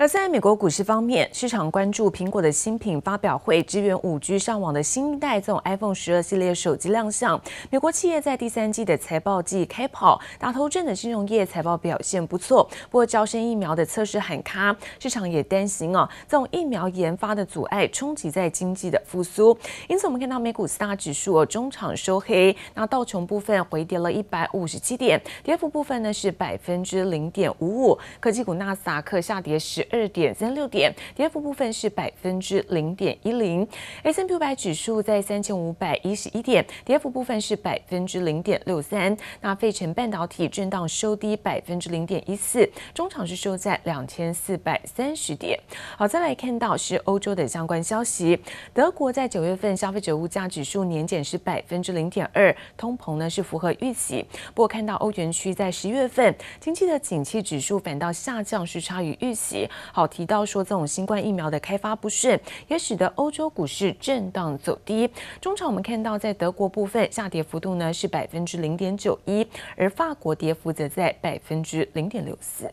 而在美国股市方面，市场关注苹果的新品发表会，支援五 G 上网的新一代这种 iPhone 十二系列手机亮相。美国企业在第三季的财报季开跑，打头阵的金融业财报表现不错。不过，招生疫苗的测试喊卡，市场也担心哦，这种疫苗研发的阻碍冲击在经济的复苏。因此，我们看到美股四大指数哦，中场收黑。那道琼部分回跌了一百五十七点，跌幅部分呢是百分之零点五五。科技股纳斯达克下跌十。二点三六点，跌幅部分是百分之零点一零。S&P 五百指数在三千五百一十一点，跌幅部分是百分之零点六三。那费城半导体震荡收低百分之零点一四，中场是收在两千四百三十点。好，再来看到是欧洲的相关消息，德国在九月份消费者物价指数年减是百分之零点二，通膨呢是符合预期。不过看到欧元区在十月份经济的景气指数反倒下降，是差于预期。好，提到说这种新冠疫苗的开发不顺，也使得欧洲股市震荡走低。中场我们看到，在德国部分下跌幅度呢是百分之零点九一，而法国跌幅则在百分之零点六四。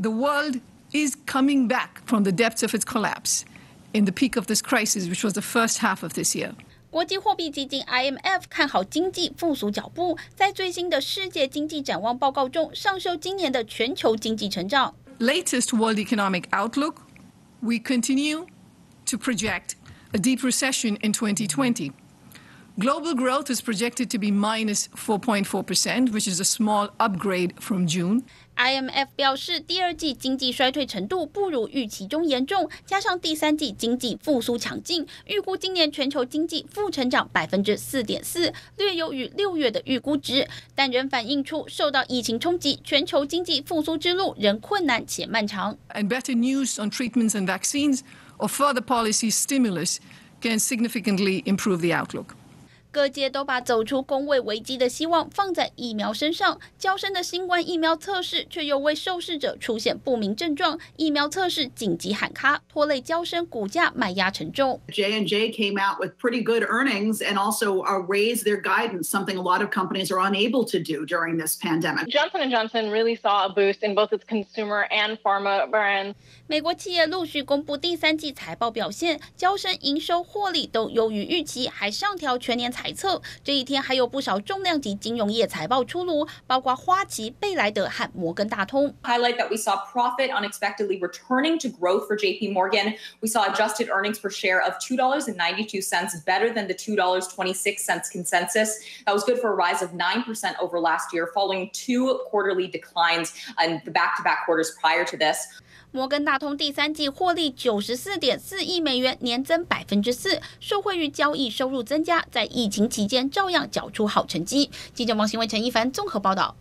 The world is coming back from the depths of its collapse in the peak of this crisis, which was the first half of this year. 国际货币基金 IMF 看好经济复苏脚步，在最新的世界经济展望报告中上修今年的全球经济成长。Latest World Economic Outlook, we continue to project a deep recession in 2020. Global growth is projected to be minus 4.4%, which is a small upgrade from June. IMF 表示，第二季经济衰退程度不如预期中严重，加上第三季经济复苏强劲，预估今年全球经济负成长百分之四点四，略优于六月的预估值，但仍反映出受到疫情冲击，全球经济复苏之路仍困难且漫长。And better news on treatments and vaccines or further policy stimulus can significantly improve the outlook. 各界都把走出工位危机的希望放在疫苗身上，娇生的新冠疫苗测试却又为受试者出现不明症状，疫苗测试紧急喊卡，拖累娇生股价卖压沉重。J and J came out with pretty good earnings and also raised their guidance, something a lot of companies are unable to do during this pandemic. Johnson and & Johnson really saw a boost in both its consumer and pharma brands. 美国企业陆续公布第三季财报表现，交生营收获利都优于预期，还上调全年财。猜测这一天还有不少重量级金融业财报出炉，包括花旗、贝莱德和摩根大通。Highlight that we saw profit unexpectedly returning to growth for JP Morgan. We saw adjusted earnings per share of two dollars and ninety two cents, better than the two dollars twenty six cents consensus. That was good for a rise of nine percent over last year, following two quarterly declines in the back to back quarters prior to this. 摩根大通第三季获利九十四点四亿美元，年增百分之四，受惠于交易收入增加，在疫情期间照样缴出好成绩。记者王新伟、陈一凡综合报道。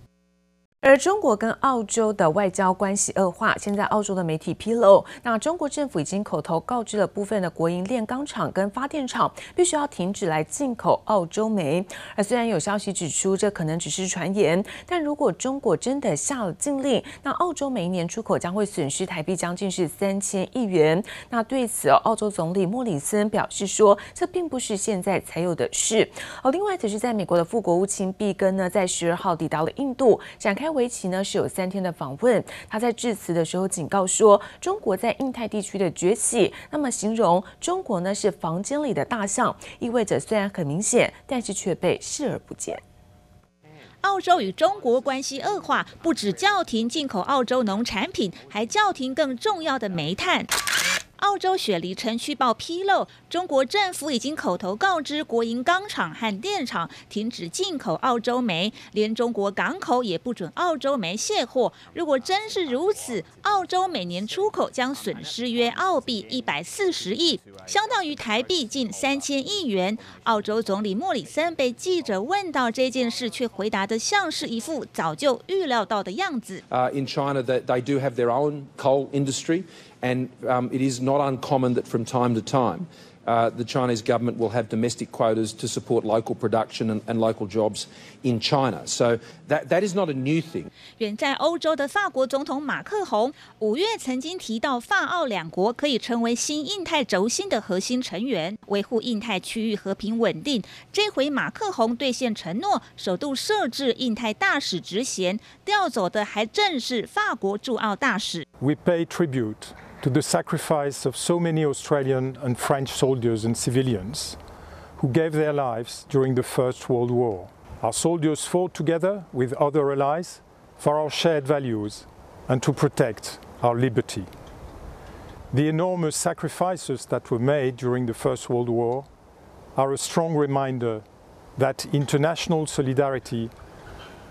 而中国跟澳洲的外交关系恶化，现在澳洲的媒体披露，那中国政府已经口头告知了部分的国营炼钢厂跟发电厂，必须要停止来进口澳洲煤。而虽然有消息指出这可能只是传言，但如果中国真的下了禁令，那澳洲每一年出口将会损失台币将近是三千亿元。那对此，澳洲总理莫里森表示说，这并不是现在才有的事。而另外，则是在美国的副国务卿毕根呢，在十二号抵达了印度，展开。为期呢是有三天的访问，他在致辞的时候警告说，中国在印太地区的崛起，那么形容中国呢是房间里的大象，意味着虽然很明显，但是却被视而不见。澳洲与中国关系恶化，不止叫停进口澳洲农产品，还叫停更重要的煤炭。澳洲雪梨城区报披露，中国政府已经口头告知国营钢厂和电厂停止进口澳洲煤，连中国港口也不准澳洲煤卸货。如果真是如此，澳洲每年出口将损失约澳币一百四十亿，相当于台币近三千亿元。澳洲总理莫里森被记者问到这件事，却回答的像是一副早就预料到的样子。Uh, in China, that they do have their own coal industry. And it is not uncommon that from time to time, the Chinese government will have domestic quotas to support local production and local jobs in China. So that that is not a new thing. 远在欧洲的法国总统马克宏五月曾经提到，法澳两国可以成为新印太轴心的核心成员，维护印太区域和平稳定。这回马克宏兑现承诺，首度设置印太大使职衔，调走的还正是法国驻澳大使。 we pay tribute to the sacrifice of so many Australian and French soldiers and civilians who gave their lives during the First World War. Our soldiers fought together with other allies for our shared values and to protect our liberty. The enormous sacrifices that were made during the First World War are a strong reminder that international solidarity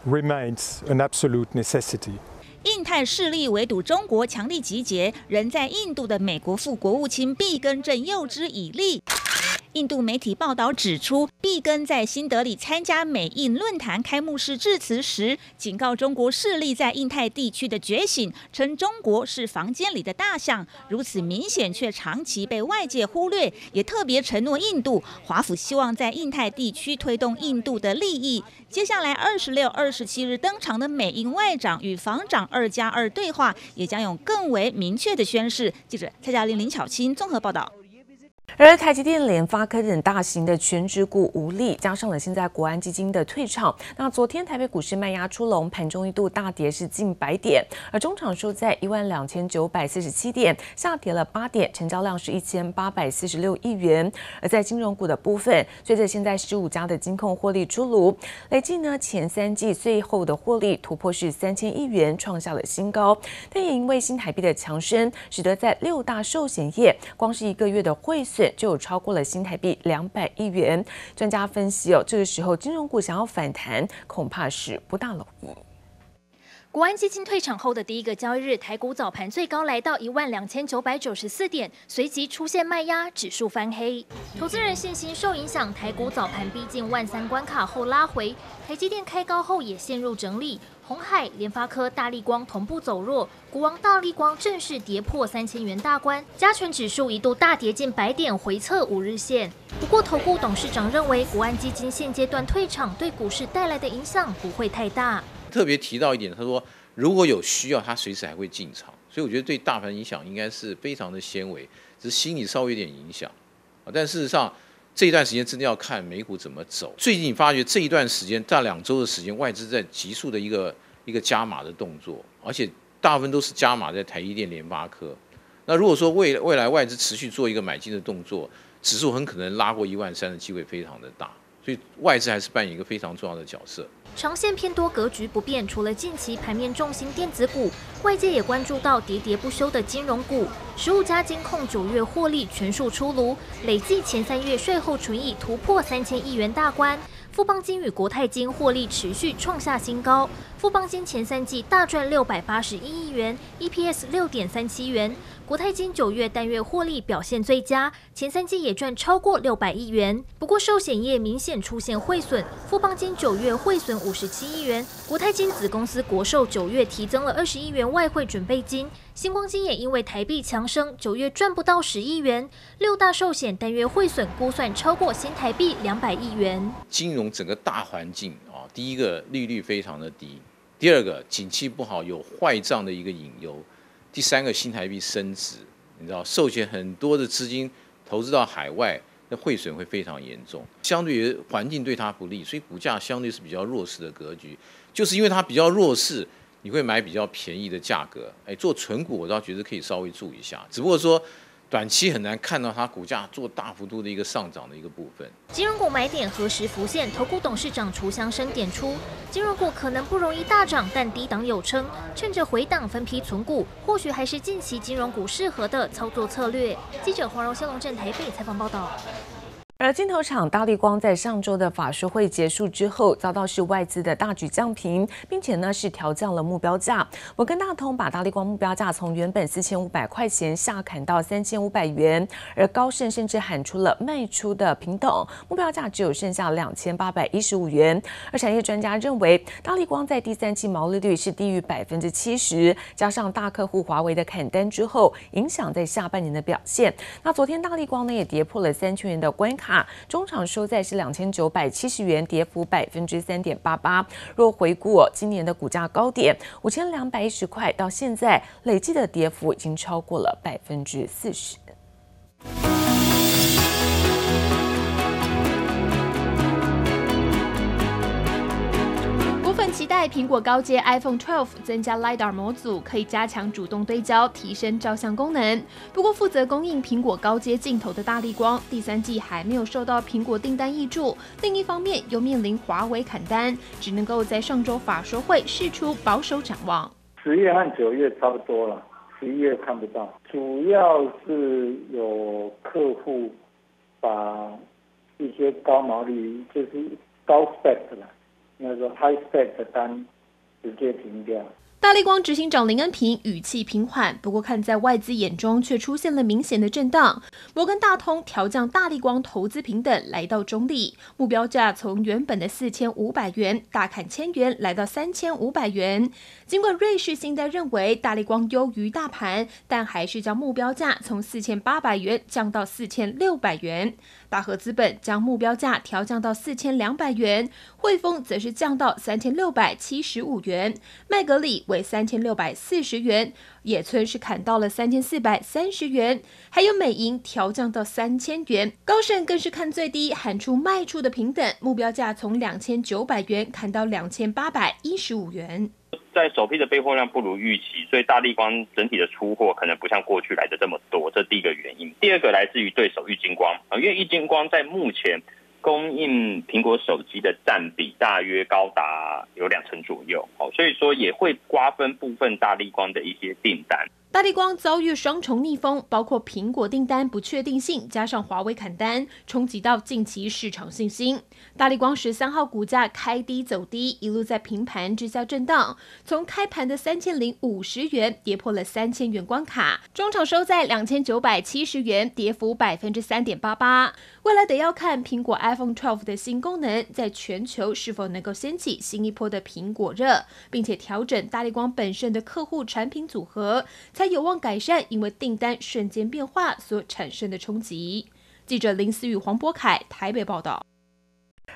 remains an absolute necessity. 印太势力围堵中国强力集结，人在印度的美国副国务卿毕根正诱之以利。印度媒体报道指出，毕根在新德里参加美印论坛开幕式致辞时，警告中国势力在印太地区的觉醒，称中国是房间里的大象，如此明显却长期被外界忽略，也特别承诺印度，华府希望在印太地区推动印度的利益。接下来二十六、二十七日登场的美印外长与防长二加二对话，也将有更为明确的宣示。记者蔡嘉玲、林巧清综合报道。而台积电、联发科等大型的全值股无力，加上了现在国安基金的退场，那昨天台北股市卖压出笼，盘中一度大跌是近百点，而中场收在一万两千九百四十七点，下跌了八点，成交量是一千八百四十六亿元。而在金融股的部分，随着现在十五家的金控获利出炉，累计呢前三季最后的获利突破是三千亿元，创下了新高。但也因为新台币的强升，使得在六大寿险业光是一个月的汇损。就有超过了新台币两百亿元。专家分析哦，这个时候金融股想要反弹，恐怕是不大容易。国安基金退场后的第一个交易日，台股早盘最高来到一万两千九百九十四点，随即出现卖压，指数翻黑。投资人信心受影响，台股早盘逼近万三关卡后拉回，台积电开高后也陷入整理。红海、联发科、大立光同步走弱，股王大立光正式跌破三千元大关，加权指数一度大跌近百点，回测五日线。不过，投顾董事长认为，国安基金现阶段退场对股市带来的影响不会太大。特别提到一点，他说如果有需要，他随时还会进场，所以我觉得对大盘影响应该是非常的纤维，只是心理稍微有点影响。但事实上。这一段时间真的要看美股怎么走。最近发觉这一段时间，大两周的时间，外资在急速的一个一个加码的动作，而且大部分都是加码在台积电、联发科。那如果说未未来外资持续做一个买进的动作，指数很可能拉过一万三的机会非常的大。所以外资还是扮演一个非常重要的角色。长线偏多格局不变，除了近期盘面重心电子股，外界也关注到喋喋不休的金融股。十五家金控九月获利全数出炉，累计前三月税后纯益突破三千亿元大关。富邦金与国泰金获利持续创下新高，富邦金前三季大赚六百八十一亿元，EPS 六点三七元。国泰金九月单月获利表现最佳，前三季也赚超过六百亿元。不过寿险业明显出现汇损，富邦金九月汇损五十七亿元，国泰金子公司国寿九月提增了二十亿元外汇准备金，星光金也因为台币强升，九月赚不到十亿元。六大寿险单月汇损估算超过新台币两百亿元。金融整个大环境啊，第一个利率非常的低，第二个景气不好，有坏账的一个隐忧。第三个新台币升值，你知道，寿险很多的资金投资到海外，那汇损会非常严重。相对于环境对它不利，所以股价相对是比较弱势的格局。就是因为它比较弱势，你会买比较便宜的价格。哎，做存股我倒觉得可以稍微注意一下，只不过说。短期很难看到它股价做大幅度的一个上涨的一个部分。金融股买点何时浮现？投顾董事长楚祥生点出，金融股可能不容易大涨，但低档有称，趁着回档分批存股，或许还是近期金融股适合的操作策略。记者黄柔新龙镇台北采访报道。而镜头厂大立光在上周的法说会结束之后，遭到是外资的大举降评，并且呢是调降了目标价。摩根大通把大立光目标价从原本四千五百块钱下砍到三千五百元，而高盛甚至喊出了卖出的平等，目标价只有剩下两千八百一十五元。而产业专家认为，大立光在第三季毛利率是低于百分之七十，加上大客户华为的砍单之后，影响在下半年的表现。那昨天大立光呢也跌破了三千元的关卡。中场收在是两千九百七十元，跌幅百分之三点八八。若回顾今年的股价高点五千两百一十块，到现在累计的跌幅已经超过了百分之四十。期待苹果高阶 iPhone 12增加 LiDAR 模组，可以加强主动对焦，提升照相功能。不过，负责供应苹果高阶镜头的大力光，第三季还没有受到苹果订单挹注。另一方面，又面临华为砍单，只能够在上周法说会释出保守展望。十月和九月差不多了，十一月看不到。主要是有客户把一些高毛利，就是高 spec 那个 high spec 的单直接停掉。大立光执行长林恩平语气平缓，不过看在外资眼中却出现了明显的震荡。摩根大通调降大立光投资平等，来到中立，目标价从原本的四千五百元大砍千元，来到三千五百元。尽管瑞士信贷认为大立光优于大盘，但还是将目标价从四千八百元降到四千六百元。大和资本将目标价调降到四千两百元，汇丰则是降到三千六百七十五元，麦格理为三千六百四十元，野村是砍到了三千四百三十元，还有美银调降到三千元，高盛更是看最低，喊出卖出的平等，目标价从两千九百元砍到两千八百一十五元。在首批的备货量不如预期，所以大立光整体的出货可能不像过去来的这么多，这是第一个原因。第二个来自于对手玉晶光啊，因为玉晶光在目前供应苹果手机的占比大约高达有两成左右，哦，所以说也会瓜分部分大立光的一些订单。大力光遭遇双重逆风，包括苹果订单不确定性，加上华为砍单，冲击到近期市场信心。大力光十三号股价开低走低，一路在平盘之下震荡，从开盘的三千零五十元跌破了三千元关卡，中场收在两千九百七十元，跌幅百分之三点八八。未来得要看苹果 iPhone 12的新功能在全球是否能够掀起新一波的苹果热，并且调整大力光本身的客户产品组合。有望改善，因为订单瞬间变化所产生的冲击。记者林思雨、黄博凯台北报道。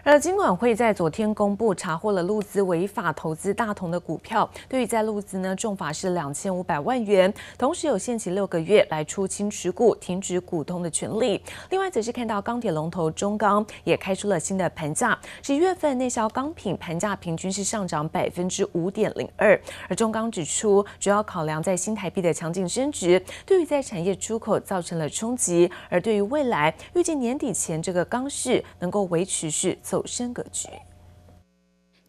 而金管会在昨天公布查获了陆资违法投资大同的股票，对于在陆资呢重罚是两千五百万元，同时有限期六个月来出清持股、停止股东的权利。另外则是看到钢铁龙头中钢也开出了新的盘价，十一月份内销钢品盘价平均是上涨百分之五点零二。而中钢指出，主要考量在新台币的强劲升值，对于在产业出口造成了冲击。而对于未来，预计年底前这个钢市能够维持是。走深格局。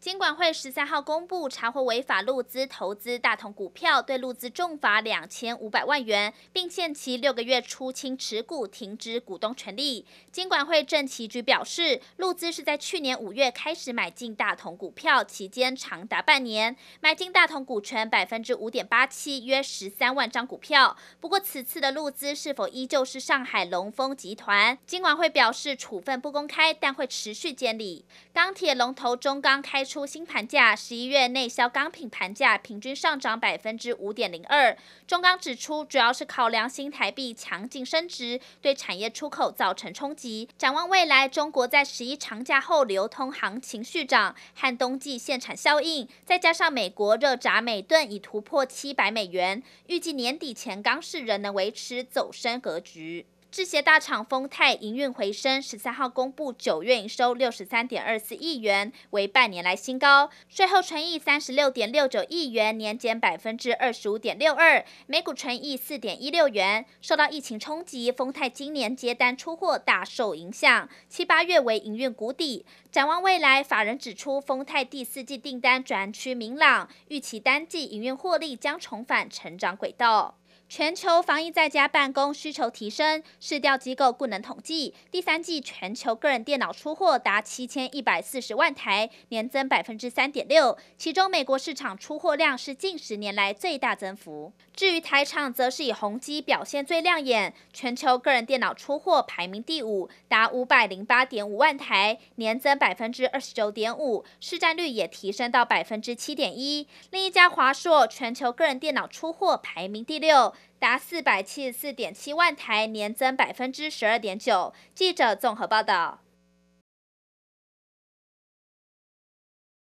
金管会十三号公布查获违法陆资投资大同股票，对陆资重罚两千五百万元，并限期六个月出清持股、停止股东权利。金管会证期局表示，陆资是在去年五月开始买进大同股票，期间长达半年，买进大同股权百分之五点八七，约十三万张股票。不过，此次的陆资是否依旧是上海龙丰集团？金管会表示，处分不公开，但会持续监理。钢铁龙头中钢开出。出新盘价，十一月内销钢品盘价平均上涨百分之五点零二。中钢指出，主要是考量新台币强劲升值，对产业出口造成冲击。展望未来，中国在十一长假后流通行情续涨，和冬季限产效应，再加上美国热轧每吨已突破七百美元，预计年底前钢市仍能维持走升格局。制鞋大厂丰泰营运回升，十三号公布九月营收六十三点二四亿元，为半年来新高。税后纯益三十六点六九亿元，年减百分之二十五点六二，每股纯益四点一六元。受到疫情冲击，丰泰今年接单出货大受影响，七八月为营运谷底。展望未来，法人指出，丰泰第四季订单转趋明朗，预期单季营运获利将重返成长轨道。全球防疫在家办公需求提升，市调机构固能统计，第三季全球个人电脑出货达七千一百四十万台，年增百分之三点六。其中，美国市场出货量是近十年来最大增幅。至于台厂，则是以宏碁表现最亮眼，全球个人电脑出货排名第五，达五百零八点五万台，年增百分之二十九点五，市占率也提升到百分之七点一。另一家华硕，全球个人电脑出货排名第六。达四百七十四点七万台，年增百分之十二点九。记者综合报道。